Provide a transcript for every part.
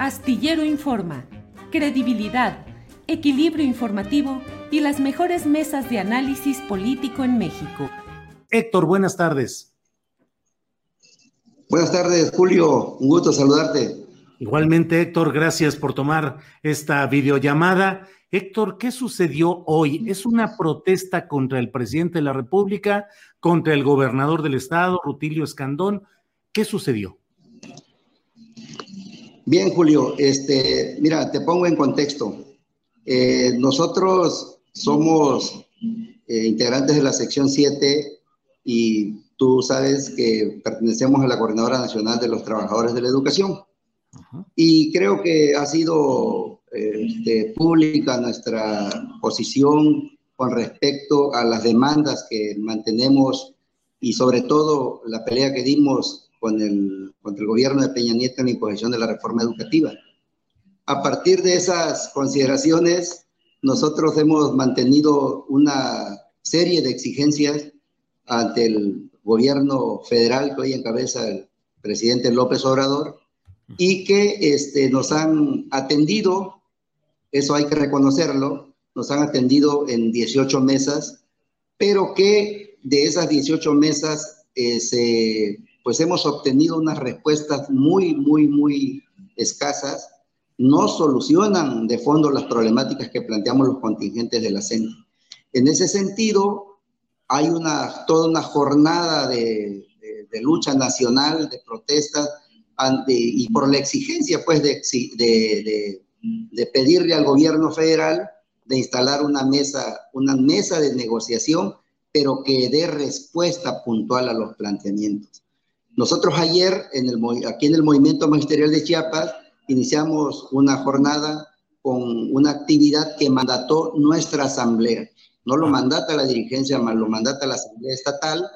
Astillero Informa, credibilidad, equilibrio informativo y las mejores mesas de análisis político en México. Héctor, buenas tardes. Buenas tardes, Julio. Un gusto saludarte. Igualmente, Héctor, gracias por tomar esta videollamada. Héctor, ¿qué sucedió hoy? ¿Es una protesta contra el presidente de la República, contra el gobernador del estado, Rutilio Escandón? ¿Qué sucedió? Bien, Julio, este, mira, te pongo en contexto. Eh, nosotros somos eh, integrantes de la sección 7 y tú sabes que pertenecemos a la Coordinadora Nacional de los Trabajadores de la Educación. Y creo que ha sido este, pública nuestra posición con respecto a las demandas que mantenemos y sobre todo la pelea que dimos con el, contra el gobierno de Peña Nieto en la imposición de la reforma educativa. A partir de esas consideraciones, nosotros hemos mantenido una serie de exigencias ante el gobierno federal que hoy encabeza el presidente López Obrador y que este, nos han atendido, eso hay que reconocerlo, nos han atendido en 18 mesas, pero que de esas 18 mesas eh, se pues hemos obtenido unas respuestas muy, muy, muy escasas, no solucionan de fondo las problemáticas que planteamos los contingentes de la CENTE. En ese sentido, hay una, toda una jornada de, lucha nacional, de protestas, y por la exigencia, pues, de, de, de pedirle al gobierno federal de instalar una mesa, una mesa de negociación, pero que dé respuesta puntual a los planteamientos. Nosotros ayer, en el, aquí en el Movimiento Magisterial de Chiapas, iniciamos una jornada con una actividad que mandató nuestra asamblea. No lo mandata la dirigencia, lo mandata la asamblea estatal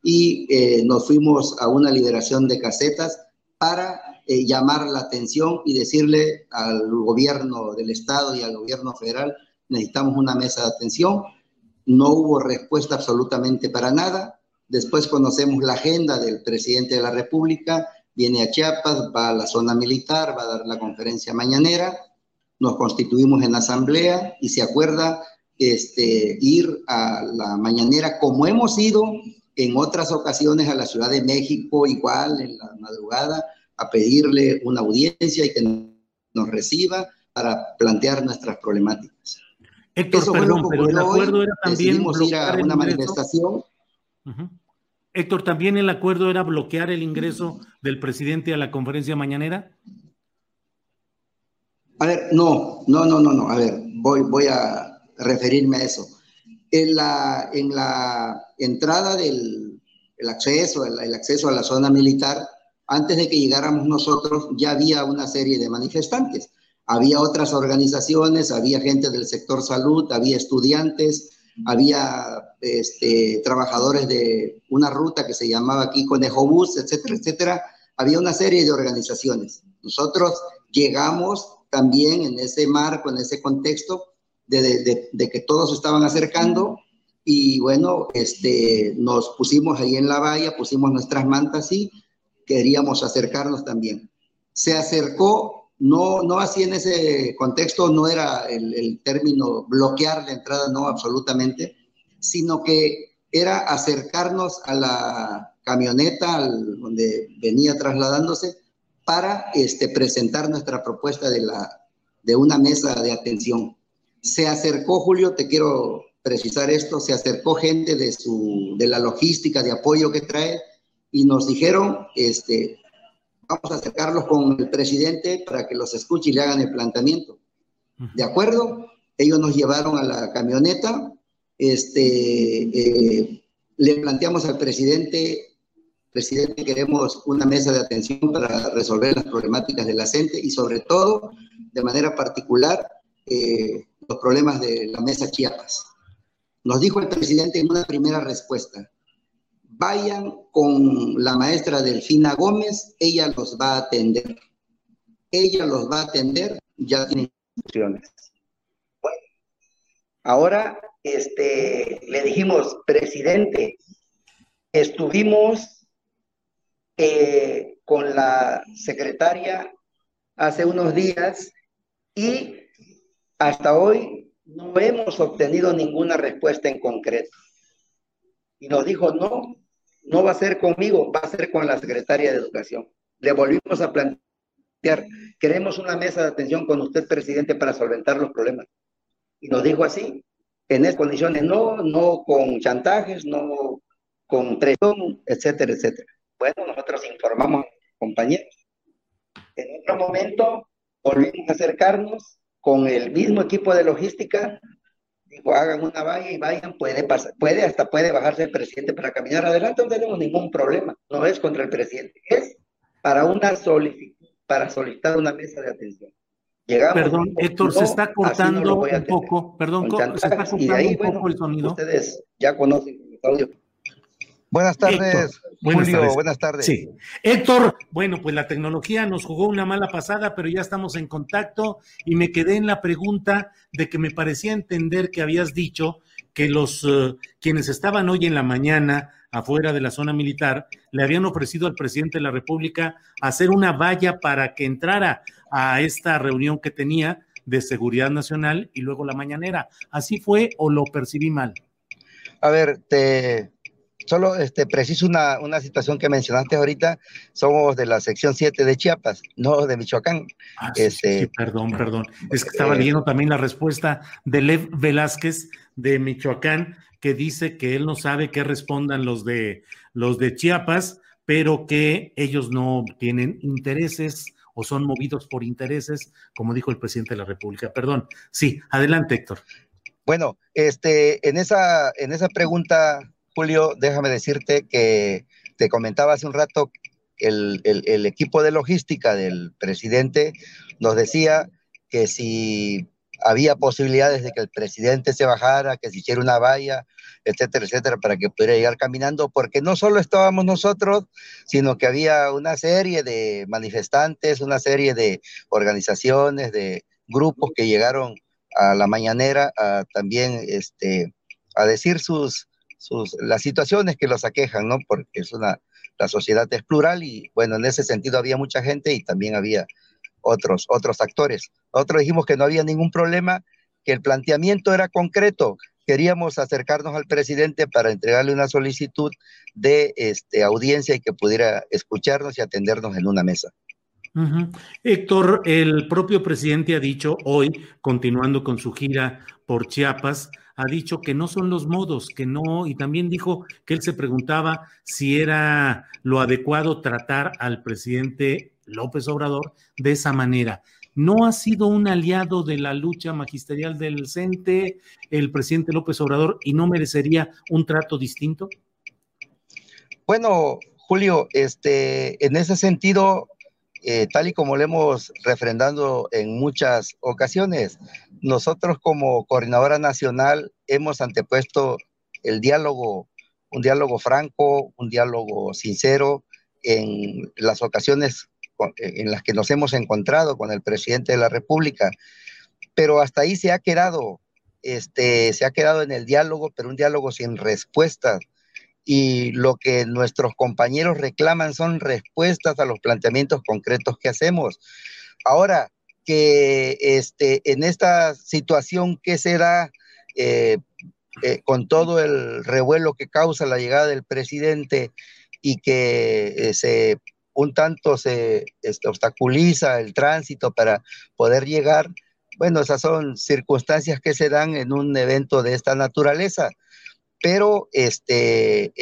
y eh, nos fuimos a una liberación de casetas para eh, llamar la atención y decirle al gobierno del estado y al gobierno federal, necesitamos una mesa de atención. No hubo respuesta absolutamente para nada. Después conocemos la agenda del presidente de la República, viene a Chiapas, va a la zona militar, va a dar la conferencia mañanera, nos constituimos en asamblea y se acuerda este, ir a la mañanera como hemos ido en otras ocasiones a la Ciudad de México, igual en la madrugada, a pedirle una audiencia y que nos reciba para plantear nuestras problemáticas. Héctor, Eso perdón, pero el acuerdo era también ir a una manifestación. Héctor, ¿también el acuerdo era bloquear el ingreso del presidente a la conferencia mañanera? A ver, no, no, no, no, no. A ver, voy, voy a referirme a eso. En la, en la entrada del el acceso, el, el acceso a la zona militar, antes de que llegáramos nosotros, ya había una serie de manifestantes. Había otras organizaciones, había gente del sector salud, había estudiantes, había este, trabajadores de una ruta que se llamaba aquí Conejo Bus, etcétera, etcétera. Había una serie de organizaciones. Nosotros llegamos también en ese marco, en ese contexto de, de, que todos estaban acercando y bueno, este, nos pusimos ahí en la valla, pusimos nuestras mantas y queríamos acercarnos también. Se acercó no, no así en ese contexto, no era el, el término bloquear la entrada, no, absolutamente, sino que era acercarnos a la camioneta donde venía trasladándose para este, presentar nuestra propuesta de, la, de una mesa de atención. Se acercó, Julio, te quiero precisar esto, se acercó gente de, su, de la logística, de apoyo que trae, y nos dijeron, este, vamos a acercarlos con el presidente para que los escuche y le hagan el planteamiento. ¿De acuerdo? Ellos nos llevaron a la camioneta, este, eh, le planteamos al presidente Presidente, queremos una mesa de atención para resolver las problemáticas de la gente y sobre todo, de manera particular, eh, los problemas de la mesa Chiapas. Nos dijo el presidente en una primera respuesta, vayan con la maestra Delfina Gómez, ella los va a atender. Ella los va a atender, ya tienen instrucciones. Bueno, ahora este, le dijimos, presidente, estuvimos eh, con la secretaria hace unos días y hasta hoy no hemos obtenido ninguna respuesta en concreto. Y nos dijo, no, no va a ser conmigo, va a ser con la secretaria de Educación. Le volvimos a plantear, queremos una mesa de atención con usted, presidente, para solventar los problemas. Y nos dijo así, en esas condiciones, no, no con chantajes, no con presión, etcétera, etcétera. Bueno, nosotros informamos compañeros. En otro momento volvimos a acercarnos con el mismo equipo de logística. Dijo, hagan una valla y vayan, puede pasar, puede, hasta puede bajarse el presidente para caminar adelante, no tenemos ningún problema. No es contra el presidente, es para una solicitud, para solicitar una mesa de atención. Llegamos, perdón, Héctor, se está cortando un poco, perdón, se está cortando un poco el sonido. Ustedes ya conocen el audio. Buenas tardes, Julio. Buenas tardes. Sí. Héctor, bueno, pues la tecnología nos jugó una mala pasada, pero ya estamos en contacto y me quedé en la pregunta de que me parecía entender que habías dicho que los eh, quienes estaban hoy en la mañana afuera de la zona militar le habían ofrecido al presidente de la República hacer una valla para que entrara a esta reunión que tenía de seguridad nacional y luego la mañanera. ¿Así fue o lo percibí mal? A ver, te, Solo este, preciso una, una, situación que mencionaste ahorita, somos de la sección 7 de Chiapas, no de Michoacán. Ah, este, perdón, perdón. Es que estaba eh, leyendo también la respuesta de Lev Velázquez de Michoacán, que dice que él no sabe qué respondan los de, los de Chiapas, pero que ellos no tienen intereses o son movidos por intereses, como dijo el presidente de la República. Perdón. Sí, adelante, Héctor. Bueno, este, en esa, en esa pregunta Julio, déjame decirte que te comentaba hace un rato, el, el, equipo de logística del presidente nos decía que si había posibilidades de que el presidente se bajara, que se hiciera una valla, etcétera, etcétera, para que pudiera llegar caminando, porque no solo estábamos nosotros, sino que había una serie de manifestantes, una serie de organizaciones, de grupos que llegaron a la mañanera a también este, a decir sus, las situaciones que los aquejan, ¿no? Porque es una, la sociedad es plural y bueno, en ese sentido había mucha gente y también había otros, otros actores. Nosotros dijimos que no había ningún problema, que el planteamiento era concreto. Queríamos acercarnos al presidente para entregarle una solicitud de este, audiencia y que pudiera escucharnos y atendernos en una mesa. Héctor, el propio presidente ha dicho hoy, continuando con su gira por Chiapas, ha dicho que no son los modos, que no, y también dijo que él se preguntaba si era lo adecuado tratar al presidente López Obrador de esa manera. ¿No ha sido un aliado de la lucha magisterial del CENTE el presidente López Obrador y no merecería un trato distinto? Bueno, Julio, este, en ese sentido, eh, tal y como lo hemos refrendando en muchas ocasiones, nosotros como coordinadora nacional hemos antepuesto el diálogo, un diálogo franco, un diálogo sincero en las ocasiones en las que nos hemos encontrado con el presidente de la República, pero hasta ahí se ha quedado, este, se ha quedado en el diálogo, pero un diálogo sin respuestas y lo que nuestros compañeros reclaman son respuestas a los planteamientos concretos que hacemos. Ahora, que este, en esta situación que se da, eh, eh, con todo el revuelo que causa la llegada del presidente y que eh, se un tanto se este, obstaculiza el tránsito para poder llegar, bueno, esas son circunstancias que se dan en un evento de esta naturaleza, pero este,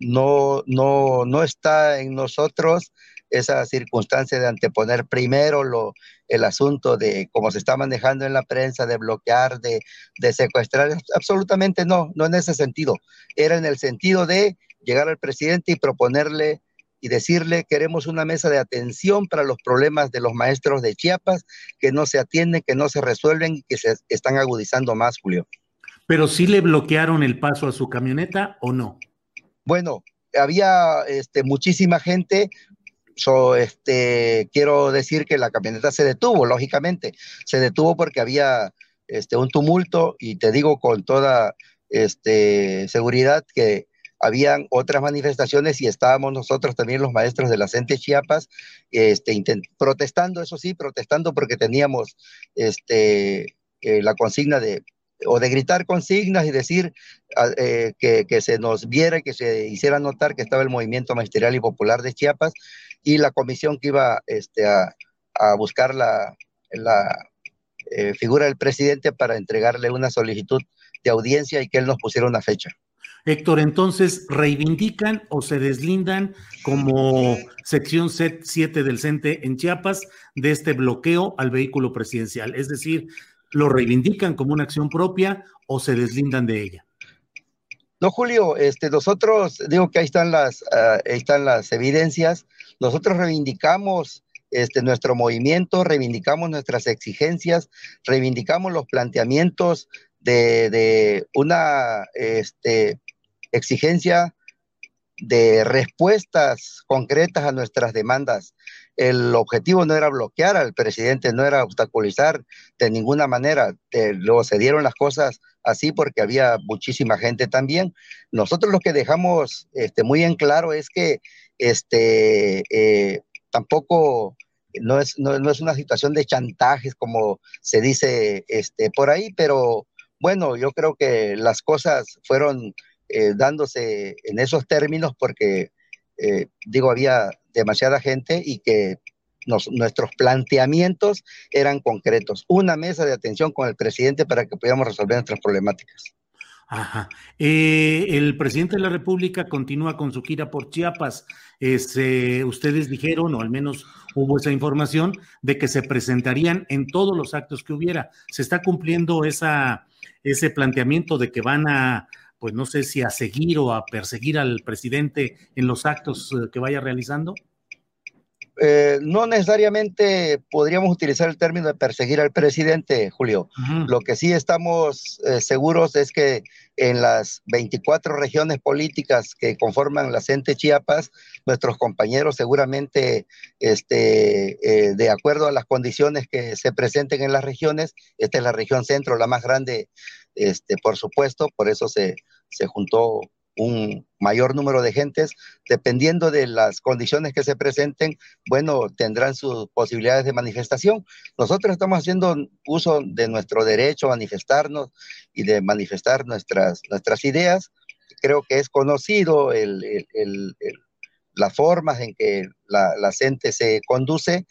no, no, no está en nosotros esa circunstancia de anteponer primero lo, el asunto de cómo se está manejando en la prensa, de bloquear, de, de secuestrar. Absolutamente no, no en ese sentido. Era en el sentido de llegar al presidente y proponerle y decirle queremos una mesa de atención para los problemas de los maestros de Chiapas que no se atienden, que no se resuelven y que se están agudizando más, Julio. Pero sí le bloquearon el paso a su camioneta o no? Bueno, había este, muchísima gente, So, este, quiero decir que la camioneta se detuvo, lógicamente. Se detuvo porque había este, un tumulto y te digo con toda este, seguridad que habían otras manifestaciones y estábamos nosotros también los maestros de la CENTE Chiapas este, protestando, eso sí, protestando porque teníamos este, eh, la consigna de o de gritar consignas y decir ah, eh, que, que, se nos viera, que se hiciera notar que estaba el movimiento magisterial y popular de Chiapas y la comisión que iba este, a, a buscar la, la eh, figura del presidente para entregarle una solicitud de audiencia y que él nos pusiera una fecha. Héctor, entonces, ¿reivindican o se deslindan como sección 7 del CENTE en Chiapas de este bloqueo al vehículo presidencial? Es decir, ¿lo reivindican como una acción propia o se deslindan de ella? No, Julio, este, nosotros, digo que ahí están las, uh, ahí están las evidencias, nosotros reivindicamos este, nuestro movimiento, reivindicamos nuestras exigencias, reivindicamos los planteamientos de, de una este, exigencia de respuestas concretas a nuestras demandas. El objetivo no era bloquear al presidente, no era obstaculizar de ninguna manera. luego se dieron las cosas así porque había muchísima gente también. Nosotros lo que dejamos este, muy en claro es que este, eh, tampoco no es, no, no es, una situación de chantajes como se dice este, por ahí, pero bueno, yo creo que las cosas fueron eh, dándose en esos términos porque, eh, digo, había demasiada gente y que nuestros planteamientos eran concretos. Una mesa de atención con el presidente para que pudiéramos resolver nuestras problemáticas. Ajá. Eh, el presidente de la República continúa con su gira por Chiapas. ustedes dijeron, o al menos hubo esa información, de que se presentarían en todos los actos que hubiera. ¿Se está cumpliendo ese planteamiento de que van a pues no sé si a seguir o a perseguir al presidente en los actos eh, que vaya realizando? Eh, no necesariamente podríamos utilizar el término de perseguir al presidente, Julio. Uh -huh. Lo que sí estamos eh, seguros es que en las 24 regiones políticas que conforman la CENTE Chiapas, nuestros compañeros seguramente, este, eh, de acuerdo a las condiciones que se presenten en las regiones, esta es la región centro, la más grande, este, por supuesto, por eso se, se juntó un mayor número de gentes, dependiendo de las condiciones que se presenten, bueno, tendrán sus posibilidades de manifestación. Nosotros estamos haciendo uso de nuestro derecho a manifestarnos y de manifestar nuestras, nuestras ideas. Creo que es conocido el, el, el, las formas en que la, la gente se conduce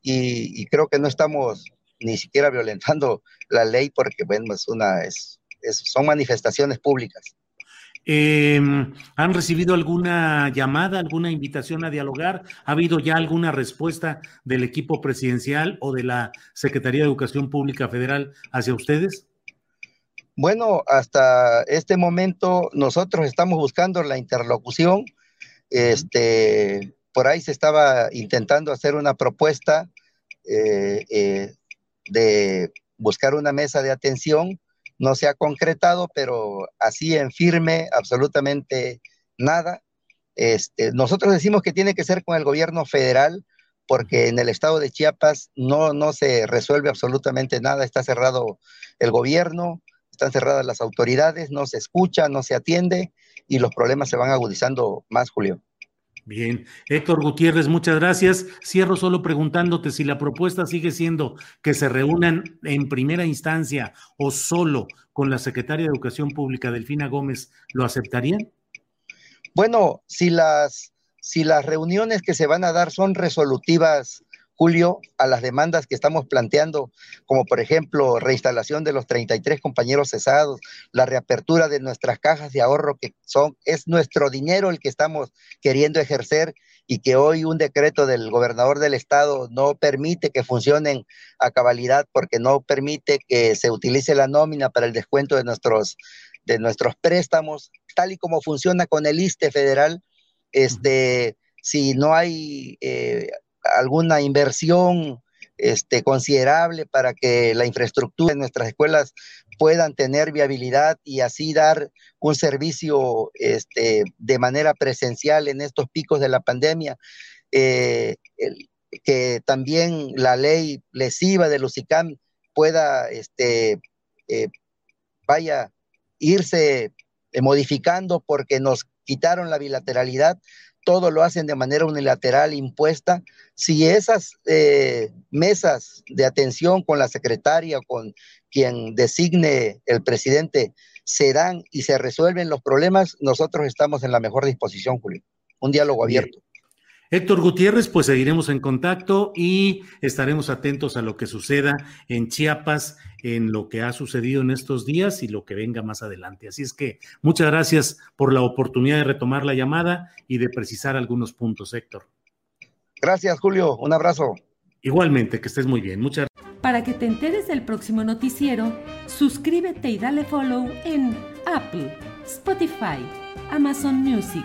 y, y, creo que no estamos ni siquiera violentando la ley porque, bueno, es una, es, es, son manifestaciones públicas. Eh, ¿Han recibido alguna llamada, alguna invitación a dialogar? ¿Ha habido ya alguna respuesta del equipo presidencial o de la Secretaría de Educación Pública Federal hacia ustedes? Bueno, hasta este momento nosotros estamos buscando la interlocución. Este, por ahí se estaba intentando hacer una propuesta eh, eh, de buscar una mesa de atención no se ha concretado, pero así en firme, absolutamente nada. Este, nosotros decimos que tiene que ser con el gobierno federal, porque en el estado de Chiapas no, no se resuelve absolutamente nada, está cerrado el gobierno, están cerradas las autoridades, no se escucha, no se atiende y los problemas se van agudizando más, Julio. Bien, Héctor Gutiérrez, muchas gracias. Cierro solo preguntándote si la propuesta sigue siendo que se reúnan en primera instancia o solo con la secretaria de Educación Pública, Delfina Gómez, ¿lo aceptarían? Bueno, si las, si las reuniones que se van a dar son resolutivas Julio, a las demandas que estamos planteando, como por ejemplo reinstalación de los 33 compañeros cesados, la reapertura de nuestras cajas de ahorro, que son, es nuestro dinero el que estamos queriendo ejercer y que hoy un decreto del gobernador del estado no permite que funcionen a cabalidad porque no permite que se utilice la nómina para el descuento de nuestros, de nuestros préstamos, tal y como funciona con el ISTE federal, este, si no hay eh, alguna inversión este, considerable para que la infraestructura de nuestras escuelas puedan tener viabilidad y así dar un servicio este, de manera presencial en estos picos de la pandemia. Eh, que también la ley lesiva de los ICAM pueda, este, eh, vaya, irse eh, modificando porque nos quitaron la bilateralidad todo lo hacen de manera unilateral impuesta. Si esas eh, mesas de atención con la secretaria o con quien designe el presidente se dan y se resuelven los problemas, nosotros estamos en la mejor disposición, Julio. Un diálogo abierto. Héctor Gutiérrez, pues seguiremos en contacto y estaremos atentos a lo que suceda en Chiapas, en lo que ha sucedido en estos días y lo que venga más adelante. Así es que muchas gracias por la oportunidad de retomar la llamada y de precisar algunos puntos, Héctor. Gracias, Julio. Un abrazo. Igualmente, que estés muy bien. Muchas Para que te enteres del próximo noticiero, suscríbete y dale follow en Apple, Spotify, Amazon Music